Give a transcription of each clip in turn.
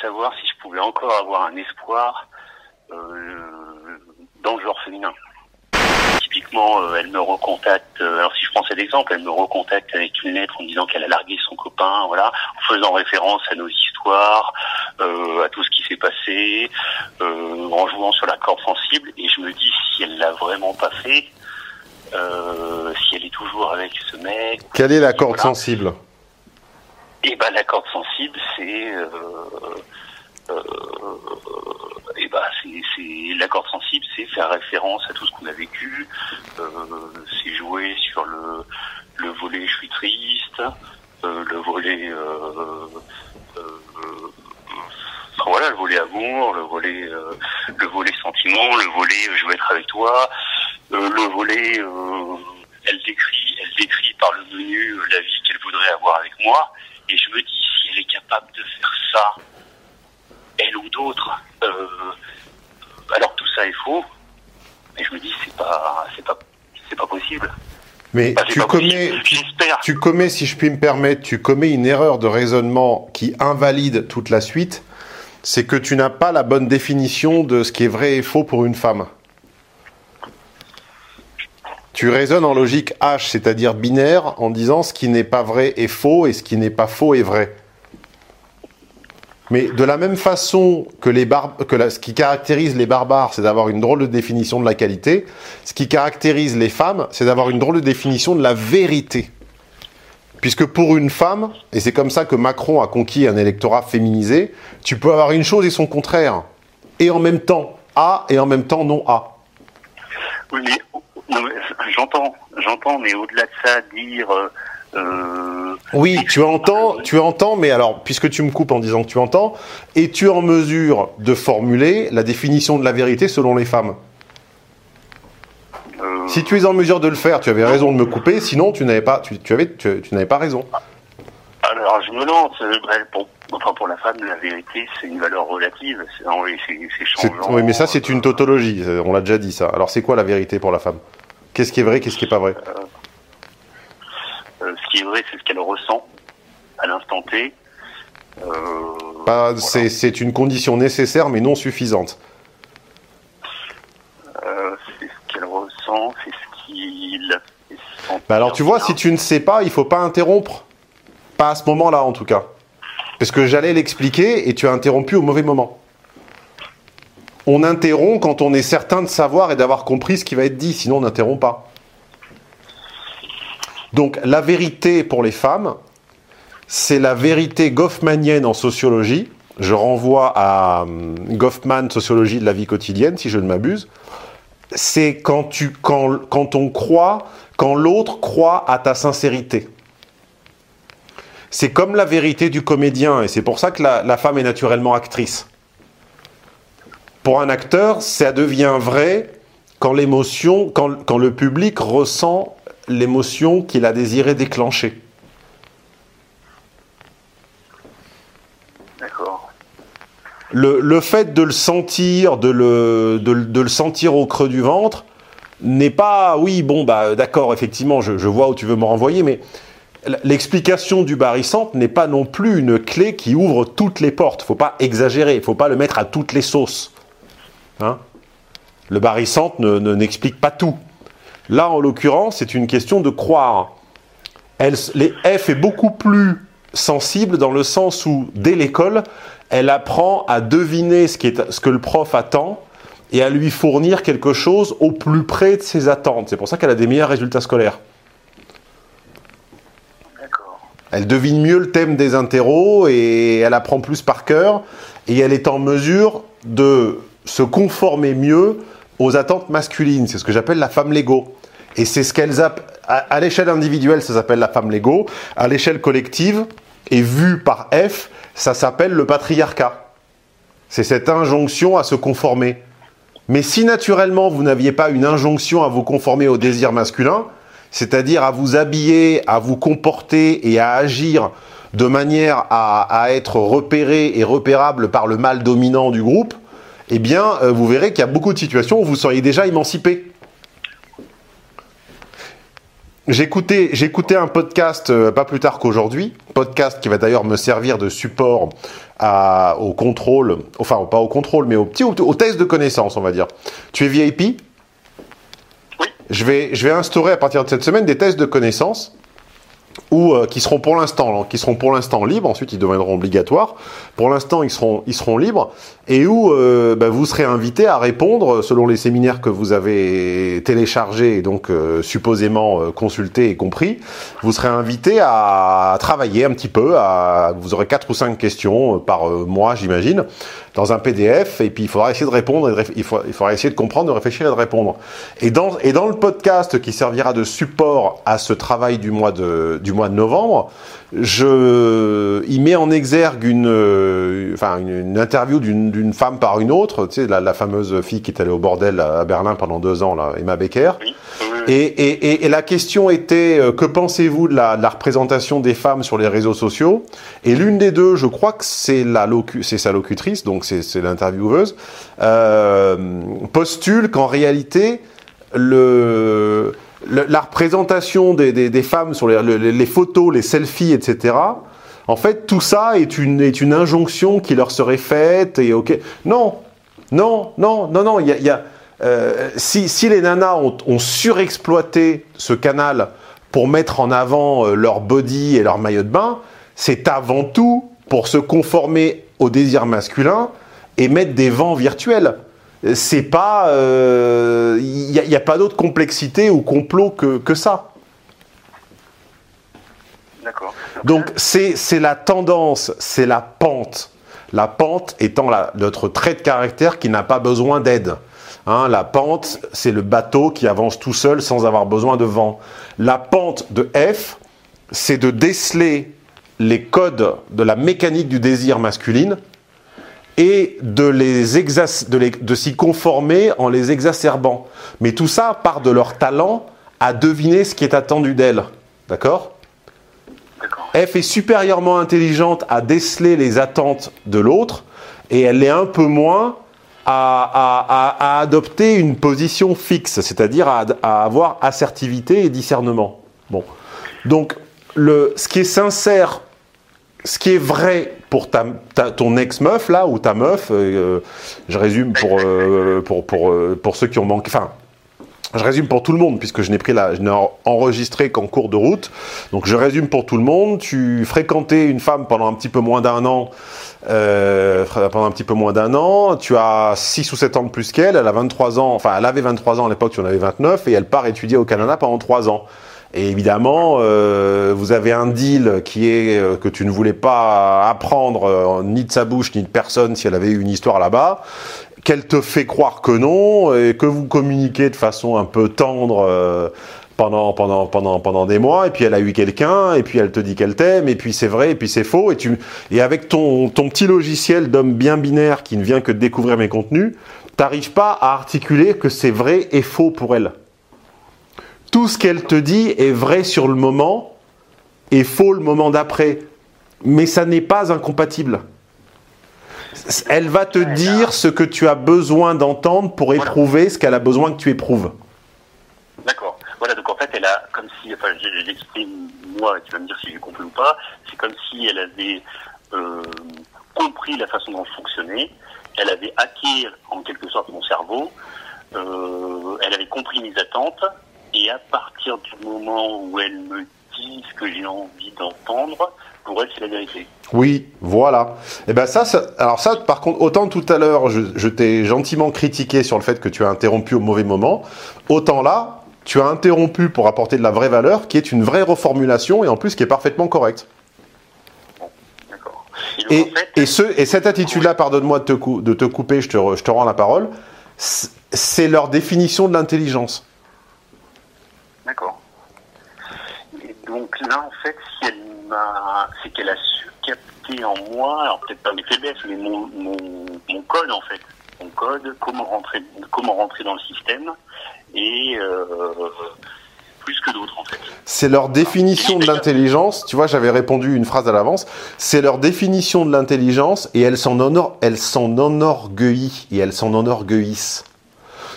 savoir si je pouvais encore avoir un espoir euh, dans le genre féminin. Typiquement, euh, elle me recontacte. euh, alors si je prends cet exemple, elle me recontacte avec une lettre en disant qu'elle a largué son copain, voilà, en faisant référence à nos histoires, euh, à tout ce qui s'est passé, euh, en jouant sur la corde sensible. Et je me dis si elle l'a vraiment pas fait, euh, si elle est toujours avec ce mec. Quelle est la corde Voilà. sensible? Et ben la corde sensible, c'est euh, euh, et ben c'est la corde sensible, c'est faire référence à tout ce qu'on a vécu, euh, c'est jouer sur le le volet je suis triste, euh, le volet euh, euh, voilà le volet amour, le volet le volet sentiment, le volet je veux être avec toi, le volet elle décrit elle décrit par le menu la vie qu'elle voudrait avoir avec moi et je me dis si elle est capable de faire ça elle ou d'autres euh, alors tout ça est faux et je me dis c'est pas c'est pas c'est pas possible Mais tu commets, tu commets, si je puis me permettre, tu commets une erreur de raisonnement qui invalide toute la suite. C'est que tu n'as pas la bonne définition de ce qui est vrai et faux pour une femme. Tu raisonnes en logique H, c'est-à-dire binaire, en disant ce qui n'est pas vrai est faux et ce qui n'est pas faux est vrai. Mais de la même façon que, ce qui caractérise les barbares, c'est d'avoir une drôle de définition de la qualité, ce qui caractérise les femmes, c'est d'avoir une drôle de définition de la vérité. Puisque pour une femme, et c'est comme ça que Macron a conquis un électorat féminisé, tu peux avoir une chose et son contraire. Et en même temps A et en même temps non A. j'entends j'entends mais au-delà de ça dire euh, euh, Oui, tu entends, tu entends, mais alors, puisque tu me coupes en disant que tu entends, es-tu en mesure de formuler la définition de la vérité selon les femmes? Euh, Si tu es en mesure de le faire, tu avais raison de me couper, sinon tu n'avais pas, tu, tu avais, tu, tu n'avais pas raison. Alors, je me lance. euh, bref, pour, enfin, pour la femme, la vérité, c'est une valeur relative. C'est changeant. Oui, mais ça, c'est une tautologie. On l'a déjà dit, ça. Alors, c'est quoi la vérité pour la femme? Qu'est-ce qui est vrai, qu'est-ce qui est pas vrai Euh, ce qui est vrai, c'est ce qu'elle ressent à l'instant T. Euh, voilà. c'est, une condition nécessaire, mais non suffisante. Euh, c'est ce qu'elle ressent, c'est ce qu'il. Bah alors, tu vois, si tu ne sais pas, il faut pas interrompre. Pas à ce moment-là, en tout cas. Parce que j'allais l'expliquer et tu as interrompu au mauvais moment. On interrompt quand on est certain de savoir et d'avoir compris ce qui va être dit, sinon on n'interrompt pas. Donc la vérité pour les femmes, c'est la vérité goffmanienne en sociologie. Je renvoie à hum, Goffman, Sociologie de la vie quotidienne, si je ne m'abuse. C'est quand, quand, quand on croit, quand l'autre croit à ta sincérité. C'est comme la vérité du comédien, et c'est pour ça que la, la femme est naturellement actrice. Pour un acteur, ça devient vrai quand l'émotion, quand, quand le public ressent l'émotion qu'il a désiré déclencher. D'accord. Le, le fait de le sentir, de le, de, le- de le sentir au creux du ventre, n'est pas, oui, bon, bah, d'accord, effectivement, je, je vois où tu veux me renvoyer, mais l'explication du barycentre n'est pas non plus une clé qui ouvre toutes les portes. Faut pas exagérer, il faut pas le mettre à toutes les sauces. Hein? Le barycentre ne, ne- n'explique pas tout. Là, en l'occurrence, c'est une question de croire. Elle, les F est beaucoup plus sensible dans le sens où, dès l'école, elle apprend à deviner ce, qui est, ce que le prof attend et à lui fournir quelque chose au plus près de ses attentes. C'est pour ça qu'elle a des meilleurs résultats scolaires. D'accord. Elle devine mieux le thème des interros et elle apprend plus par cœur et elle est en mesure de se conformer mieux aux attentes masculines. C'est ce que j'appelle la femme Lego. Et c'est ce qu'elles app- à, à l'échelle individuelle, ça s'appelle la femme Lego. À l'échelle collective et vue par F, ça s'appelle le patriarcat. C'est cette injonction à se conformer. Mais si naturellement vous n'aviez pas une injonction à vous conformer au désir masculin, c'est-à-dire à vous habiller, à vous comporter et à agir de manière à, à être repéré et repérable par le mâle dominant du groupe, eh bien, euh, vous verrez qu'il y a beaucoup de situations où vous seriez déjà émancipé. J'écoutais, j'écoutais un podcast euh, pas plus tard qu'aujourd'hui, podcast qui va d'ailleurs me servir de support à, au contrôle, enfin pas au contrôle, mais au petit, au, au test de connaissance, on va dire. Tu es VIP Oui. Je vais, je vais instaurer à partir de cette semaine des tests de connaissance ou euh, qui seront pour l'instant qui seront pour l'instant libres. Ensuite, ils deviendront obligatoires. Pour l'instant, ils seront ils seront libres et où euh, bah, vous serez invité à répondre selon les séminaires que vous avez téléchargés et donc euh, supposément euh, consultés et compris. Vous serez invité à travailler un petit peu. À, vous aurez quatre ou cinq questions euh, par euh, mois, j'imagine, dans un PDF. Et puis il faudra essayer de répondre. Il, faudra, il faudra essayer de comprendre, de réfléchir et de répondre. Et dans et dans le podcast qui servira de support à ce travail du mois de du mois de novembre, je, il met en exergue une, euh, enfin une, une interview d'une femme par une autre, tu sais la, la fameuse fille qui est allée au bordel à Berlin pendant deux ans, là, Emma Becker. Oui. Et, et, et, et la question était euh, que pensez-vous de la, de la représentation des femmes sur les réseaux sociaux? Et l'une des deux, je crois que c'est sa locutrice, donc c'est c'est l'intervieweuse, euh, postule qu'en réalité le, la représentation des, femmes sur les, photos, les selfies, etc. En fait, tout ça est une, injonction qui leur serait faite et ok. Non, non, non, non, non. Y a, euh, si, si les nanas ont, ont surexploité ce canal pour mettre en avant euh, leur body et leur maillot de bain, c'est avant tout pour se conformer au désir masculin et mettre des vents virtuels. C'est pas, euh, il n'y a, il y a pas d'autre complexité ou complot que, que ça. D'accord. Donc c'est c'est la tendance, c'est la pente. La pente étant la, notre trait de caractère qui n'a pas besoin d'aide. Hein, la pente, c'est le bateau qui avance tout seul sans avoir besoin de vent. La pente de F, c'est de déceler les codes de la mécanique du désir masculine et de les exas- de, s'y conformer en les exacerbant. Mais tout ça part de leur talent à deviner ce qui est attendu d'elles. D'accord. F est supérieurement intelligente à déceler les attentes de l'autre et elle est un peu moins à, à- à- à adopter une position fixe, c'est-à-dire à, à avoir assertivité et discernement. Bon. Donc, le, ce qui est sincère, ce qui est vrai pour ta, ton ex-meuf, là, ou ta meuf, euh, je résume pour, euh, pour, pour, euh, pour ceux qui ont manqué. Enfin, je résume pour tout le monde, puisque je n'ai pris la, je n'ai en- enregistré qu'en cours de route. Donc je résume pour tout le monde. Tu fréquentais une femme pendant un petit peu moins d'un an, pendant un petit peu moins d'un an. Tu as 6 ou 7 ans de plus qu'elle. Elle a 23 ans, enfin elle avait 23 ans à l'époque, tu en avais 29, et elle part étudier au Canada pendant 3 ans. Et évidemment, euh, vous avez un deal qui est euh, que tu ne voulais pas apprendre euh, ni de sa bouche ni de personne si elle avait eu une histoire là-bas qu'elle te fait croire que non et que vous communiquez de façon un peu tendre euh, pendant pendant pendant pendant des mois et puis elle a eu quelqu'un et puis elle te dit qu'elle t'aime et puis c'est vrai et puis c'est faux et tu et avec ton ton petit logiciel d'homme bien binaire qui ne vient que de découvrir mes contenus, t'arrives pas à articuler que c'est vrai et faux pour elle. Tout ce qu'elle te dit est vrai sur le moment et faux le moment d'après, mais ça n'est pas incompatible. Elle va te dire ce que tu as besoin d'entendre pour éprouver ce qu'elle a besoin que tu éprouves. D'accord. Voilà, donc en fait, elle a, comme si, enfin, je, je l'exprime moi, et tu vas me dire si j'ai compris ou pas, c'est comme si elle avait euh, compris la façon dont je fonctionnais, elle avait hacké en quelque sorte mon cerveau, euh, elle avait compris mes attentes, et à partir du moment où elle me dit ce que j'ai envie d'entendre, pour elle, c'est la vérité. Oui, voilà. Et ben ça, ça- alors ça, par contre, autant tout à l'heure, je, je t'ai gentiment critiqué sur le fait que tu as interrompu au mauvais moment, autant là, tu as interrompu pour apporter de la vraie valeur, qui est une vraie reformulation et en plus qui est parfaitement correcte. Et ce, et cette attitude-là, pardonne-moi de, te de te couper, je te, re- je te rends la parole, c'est leur définition de l'intelligence. D'accord. Et donc là, en fait, si elle m'a, c'est qu'elle a su capter en moi, alors peut-être pas mes faiblesses, mais mon, mon, mon code en fait, mon code, comment rentrer, comment rentrer dans le système, et euh, plus que d'autres en fait. C'est leur définition de l'intelligence. Tu vois, j'avais répondu une phrase à l'avance. C'est leur définition de l'intelligence et elles s'en honor- elles s'en enorgueillissent et elles s'en enorgueillissent.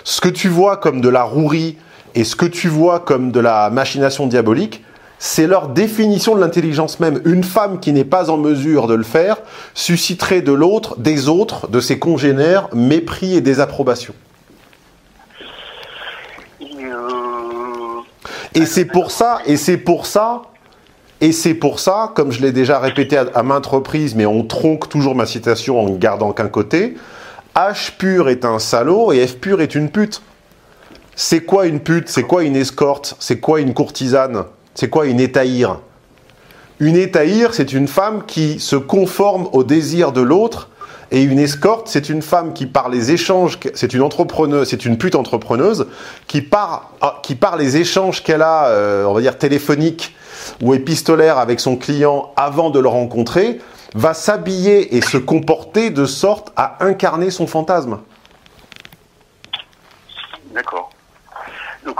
Ce que tu vois comme de la rouerie Et ce que tu vois comme de la machination diabolique, c'est leur définition de l'intelligence même. Une femme qui n'est pas en mesure de le faire susciterait de l'autre, des autres, de ses congénères, mépris et désapprobation. Et c'est pour ça, et c'est pour ça, et c'est pour ça, comme je l'ai déjà répété à, maintes reprises, mais on tronque toujours ma citation en gardant qu'un côté, H pur est un salaud et F pur est une pute. C'est quoi une pute? C'est quoi une escorte? C'est quoi une courtisane? C'est quoi une étaïre? Une étaïre, c'est une femme qui se conforme au désir de l'autre et une escorte, c'est une femme qui par les échanges, c'est une entrepreneuse, c'est une pute entrepreneuse qui par, ah, qui par les échanges qu'elle a, euh, on va dire téléphoniques ou épistolaires avec son client avant de le rencontrer, va s'habiller et se comporter de sorte à incarner son fantasme. D'accord.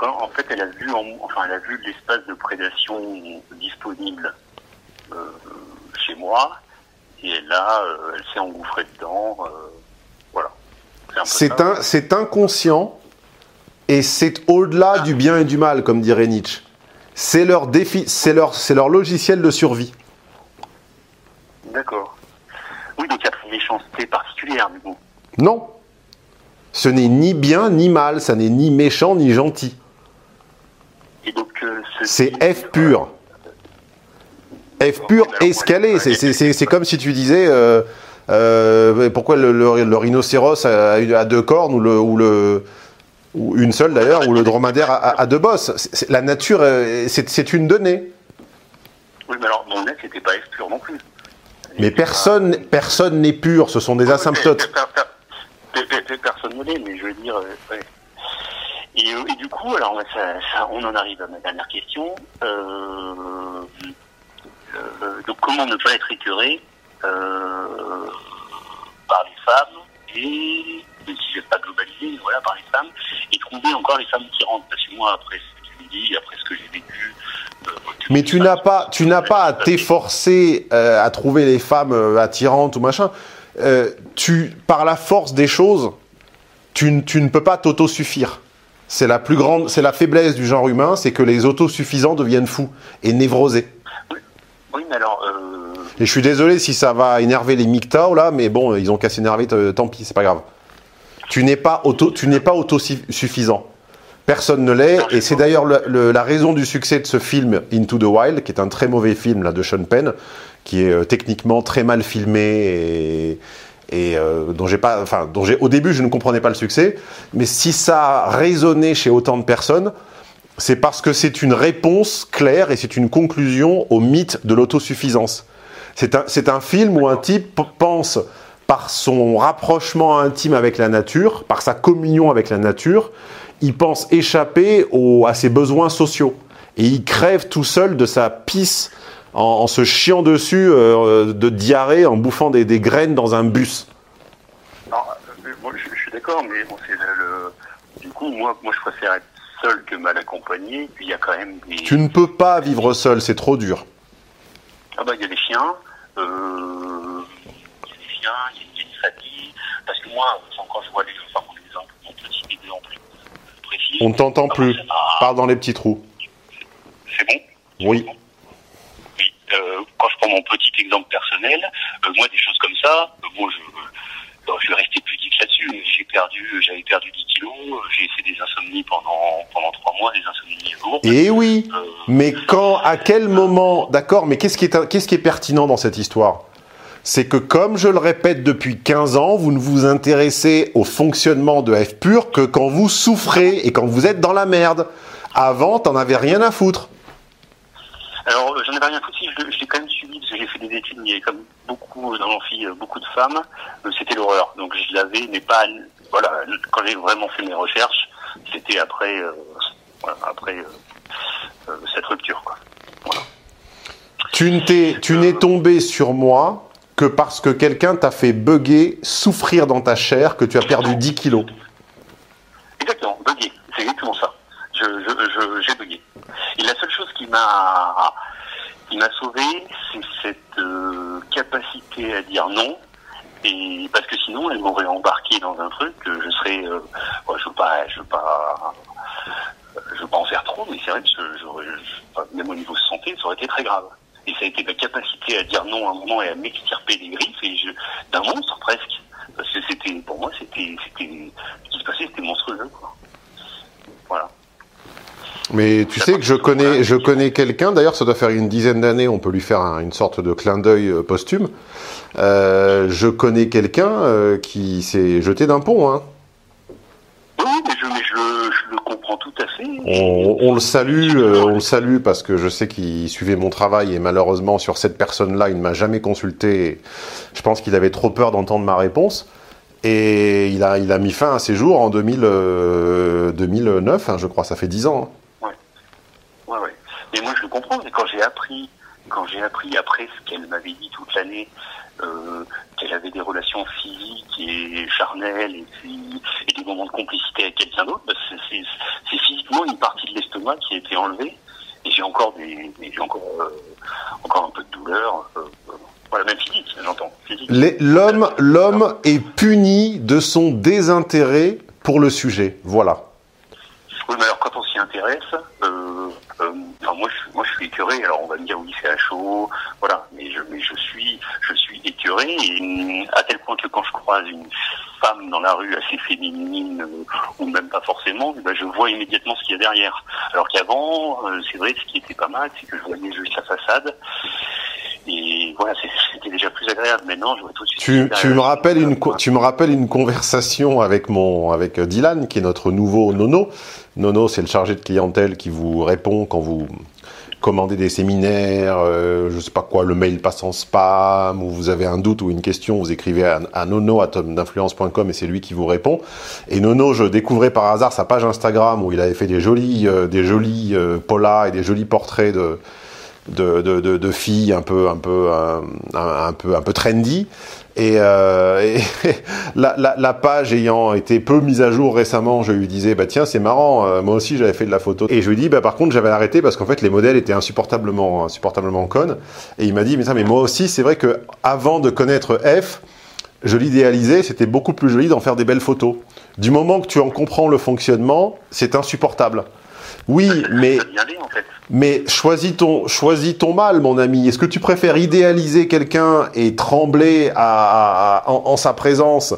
Donc en fait, elle a vu, enfin, elle a vu l'espace de prédation disponible euh, chez moi et là, euh, elle s'est engouffrée dedans. Euh, voilà. C'est inconscient et c'est au-delà du bien et du mal, comme dirait Nietzsche. C'est leur défi, c'est leur, c'est leur logiciel de survie. D'accord. Oui, donc il y a une méchanceté particulière, du coup. Non. Ce n'est ni bien ni mal, ça n'est ni méchant ni gentil. Euh, c'est F pur. F pur escalé. C'est comme si tu disais euh, euh, pourquoi le, rhinocéros a, deux cornes ou le, ou le ou une seule d'ailleurs, ou le dromadaire a, deux bosses. la nature, euh, c'est une donnée. Oui, mais alors mon net c'était pas F pur non plus. Mais personne, personne n'est pur. Ce sont des asymptotes. Personne ne l'est, mais je veux dire. Et, du coup, alors on en arrive à ma dernière question. Euh, euh, donc comment ne pas être écœuré euh, par les femmes et même si je vais pas globaliser, voilà, par les femmes, et trouver encore les femmes qui rentrent? Parce que moi, après ce que tu me dis, après ce que j'ai vécu. Euh, mais tu n'as pas, tu n'as pas à t'efforcer à trouver les femmes attirantes ou machin. tu, par la force des choses, tu, tu ne peux pas t'autosuffire. C'est la plus grande, c'est la faiblesse du genre humain, c'est que les autosuffisants deviennent fous et névrosés. Oui, mais alors. Euh... Et je suis désolé si ça va énerver les MGTOW là, mais bon, ils ont qu'à s'énerver, tant pis, c'est pas grave. Tu n'es pas auto, tu n'es pas autosuffisant. Personne ne l'est, et c'est d'ailleurs la raison du succès de ce film Into the Wild, qui est un très mauvais film là de Sean Penn, qui est euh, techniquement très mal filmé et, et euh, dont j'ai pas, enfin, dont j'ai au début je ne comprenais pas le succès, mais si ça a résonné chez autant de personnes, c'est parce que c'est une réponse claire et c'est une conclusion au mythe de l'autosuffisance. C'est un, un, film où un type pense, par son rapprochement intime avec la nature, par sa communion avec la nature, il pense échapper à ses besoins sociaux. Et il crève tout seul de sa pisse en, se chiant dessus euh, de diarrhée, en bouffant des, graines dans un bus. Non, euh, moi, je, suis d'accord, mais bon, le, du coup, moi, moi, je préfère être seul que mal accompagné. Puis il y a quand même des. Tu ne peux pas vivre seul, c'est trop dur. Ah bah il y a des chiens, euh, il y a des chiens, il y a une famille. Parce que moi, quand je vois les enfin mon exemple, mon petit exemple précis. On t'entend plus. Parle dans les petits trous. C'est bon? Oui. Oui. Euh, quand je prends mon petit exemple personnel, euh, moi des choses comme ça, moi je je vais rester pudique là-dessus. J'ai perdu, j'avais perdu 10 kilos, j'ai fait des insomnies pendant pendant trois mois, des insomnies lourdes. Et eh oui. Euh, mais quand, à quel moment, d'accord, mais qu'est-ce qui est qu'est-ce qui est pertinent dans cette histoire? C'est que comme je le répète depuis 15 ans, vous ne vous intéressez au fonctionnement de F pur que quand vous souffrez et quand vous êtes dans la merde. Avant, t'en avais rien à foutre. Alors, j'en avais rien à foutre, je, l'ai quand même suivi, j'ai fait des études, avait comme beaucoup dans l'amphi, euh, beaucoup de femmes, euh, c'était l'horreur. Donc je l'avais, mais pas, voilà, quand j'ai vraiment fait mes recherches, c'était après, euh, après cette rupture, quoi. Tu n'es, tu n'es tombé sur moi que parce que quelqu'un t'a fait bugger, souffrir dans ta chair, que tu as perdu 10 kilos. Exactement, bugger, c'est exactement ça. Je, je, j'ai bugué. Et la seule chose qui m'a qui m'a sauvé, c'est cette euh, capacité à dire non. Et parce que sinon, elle m'aurait embarqué dans un truc que je serais, euh, je veux pas, je veux pas, je veux pas en faire trop, mais c'est vrai que je, même au niveau santé, ça aurait été très grave. Et ça a été ma capacité à dire non à un moment et à m'extirper des griffes et d'un monstre presque. Parce que c'était, pour moi, c'était, c'était, ce qui se passait, c'était monstrueux, quoi. Voilà. Mais tu sais que je connais, je connais quelqu'un, d'ailleurs ça doit faire une dizaine d'années, on peut lui faire une sorte de clin d'œil euh, posthume. Euh, je connais quelqu'un euh, qui s'est jeté d'un pont. Hein. Oui, mais, je, je, le comprends tout à fait. On, le salue, on le salue parce que je sais qu'il suivait mon travail et malheureusement sur cette personne-là, il ne m'a jamais consulté. Je pense qu'il avait trop peur d'entendre ma réponse. Et il a, il a mis fin à ses jours en 2000, 2009, hein, je crois, ça fait 10 ans. Hein. Comprends. Mais quand j'ai appris, quand j'ai appris après ce qu'elle m'avait dit toute l'année, euh, qu'elle avait des relations physiques et charnelles et, et des moments de complicité avec quelqu'un d'autre, bah, c'est physiquement une partie de l'estomac qui a été enlevée. Et j'ai encore des, j'ai encore, euh, encore un peu de douleur. Euh, voilà, même physique, j'entends. L'homme, l'homme est puni de son désintérêt pour le sujet. Voilà. Oui, mais alors quand on s'y intéresse, euh, euh, enfin moi je, moi je suis écœuré. Alors on va me dire oui c'est à chaud, voilà. Mais je, mais je suis, je suis écœuré et à tel point que quand je croise une femme dans la rue assez féminine euh, ou même pas forcément, eh ben je vois immédiatement ce qu'il y a derrière. Alors qu'avant, euh, c'est vrai, ce qui était pas mal, c'est que je voyais juste la façade. Et voilà, c'était déjà plus agréable. Maintenant, je vois tout de suite. Tu, tu me rappelles une, tu me rappelles une conversation avec mon, avec Dylan, qui est notre nouveau Nono. Nono, c'est le chargé de clientèle qui vous répond quand vous commandez des séminaires, euh, je sais pas quoi, le mail passe en spam, ou vous avez un doute ou une question, vous écrivez à, à nono et c'est lui qui vous répond. Et Nono, je découvrais par hasard sa page Instagram où il avait fait des jolis, euh, des jolis euh, polas et des jolis portraits de de, filles un peu un peu un, un peu un peu trendy et, euh, la, page ayant été peu mise à jour récemment, je lui disais bah tiens c'est marrant, euh, moi aussi j'avais fait de la photo. Et je lui dis bah par contre j'avais arrêté parce qu'en fait les modèles étaient insupportablement insupportablement connes. Et il m'a dit mais ça mais moi aussi c'est vrai que avant de connaître F, je l'idéalisais, c'était beaucoup plus joli d'en faire des belles photos. Du moment que tu en comprends le fonctionnement, c'est insupportable. Oui, mais, mais choisis ton, choisis ton mal, mon ami. Est-ce que tu préfères idéaliser quelqu'un et trembler à, en, sa présence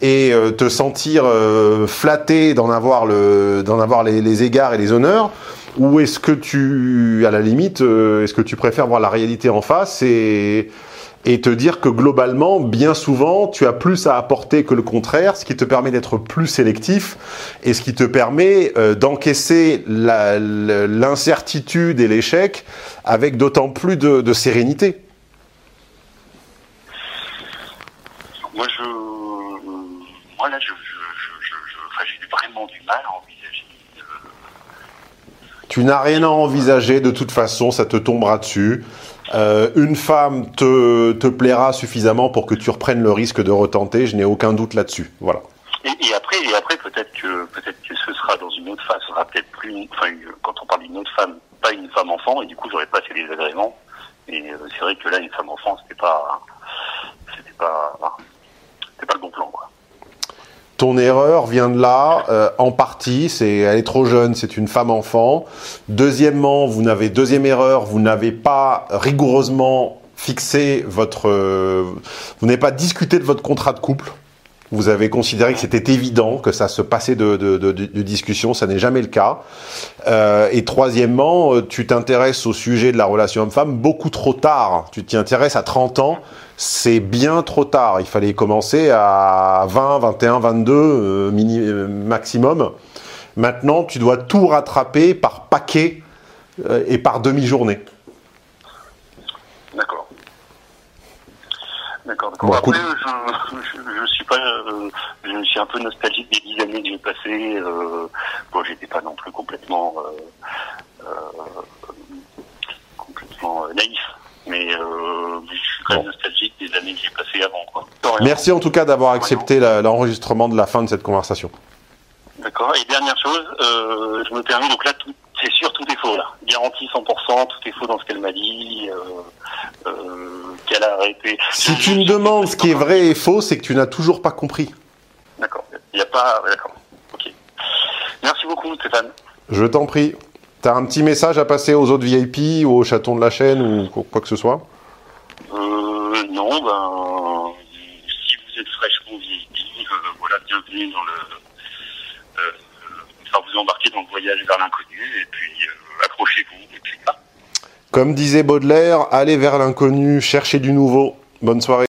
et euh, te sentir euh, flatté d'en avoir, le, d'en avoir les, les, égards et les honneurs Ou est-ce que tu, à la limite, euh, est-ce que tu préfères voir la réalité en face et te dire que globalement, bien souvent, tu as plus à apporter que le contraire, ce qui te permet d'être plus sélectif et ce qui te permet euh, d'encaisser l'incertitude et l'échec avec d'autant plus de, sérénité? Moi, je, moi là, j'ai vraiment du mal. Euh, tu n'as rien à envisager de toute façon, ça te tombera dessus. Euh, une femme te, plaira suffisamment pour que tu reprennes le risque de retenter, je n'ai aucun doute là-dessus. Voilà. Et, après, et après peut-être que peut-être que ce sera dans une autre phase, ce sera peut-être plus, enfin, quand on parle d'une autre femme, pas une femme enfant, et du coup j'aurais pas les agréments. Et euh, c'est vrai que là, une femme enfant, c'était pas, c'était pas, c'était pas le bon plan, quoi ton erreur vient de là, euh, en partie, c'est elle est trop jeune, c'est une femme enfant. Deuxièmement, vous n'avez deuxième erreur, vous n'avez pas rigoureusement fixé votre, euh, vous n'avez pas discuté de votre contrat de couple. Vous avez considéré que c'était évident que ça se passait de, de, discussion, ça n'est jamais le cas. Euh, et troisièmement, tu t'intéresses au sujet de la relation homme-femme beaucoup trop tard. Tu t'y intéresses à 30 ans, c'est bien trop tard. Il fallait commencer à 20, 21, 22 mini, euh, maximum. Maintenant, tu dois tout rattraper par paquet euh, et par demi-journée. D'accord. D'accord. Bon, Après, je, je, je, suis pas, euh, je suis un peu nostalgique des dix années que j'ai passées. Euh, bon, j'étais pas non plus complètement, complètement naïf mais euh, je suis très nostalgique des années que j'ai passées avant. Quoi. Merci en tout cas d'avoir accepté l'enregistrement de la fin de cette conversation. D'accord. Et dernière chose, euh, je me permets, donc là, c'est sûr, tout est faux là. Garantie 100%, tout est faux dans ce qu'elle m'a dit, euh, euh, qu'elle a arrêté. Si tu me demandes ce qui est vrai et faux, c'est que tu n'as toujours pas compris. D'accord. Il n'y a pas... D'accord. Ok. Merci beaucoup, Stéphane. Je t'en prie. T'as un petit message à passer aux autres VIP ou aux chatons de la chaîne ou quoi que ce soit? Euh, Non, ben, si vous êtes fraîchement VIP, euh, voilà, bienvenue dans le. Euh, enfin, vous embarquez dans le voyage vers l'inconnu et puis euh, accrochez-vous et puis là. Comme disait Baudelaire, allez vers l'inconnu, cherchez du nouveau. Bonne soirée.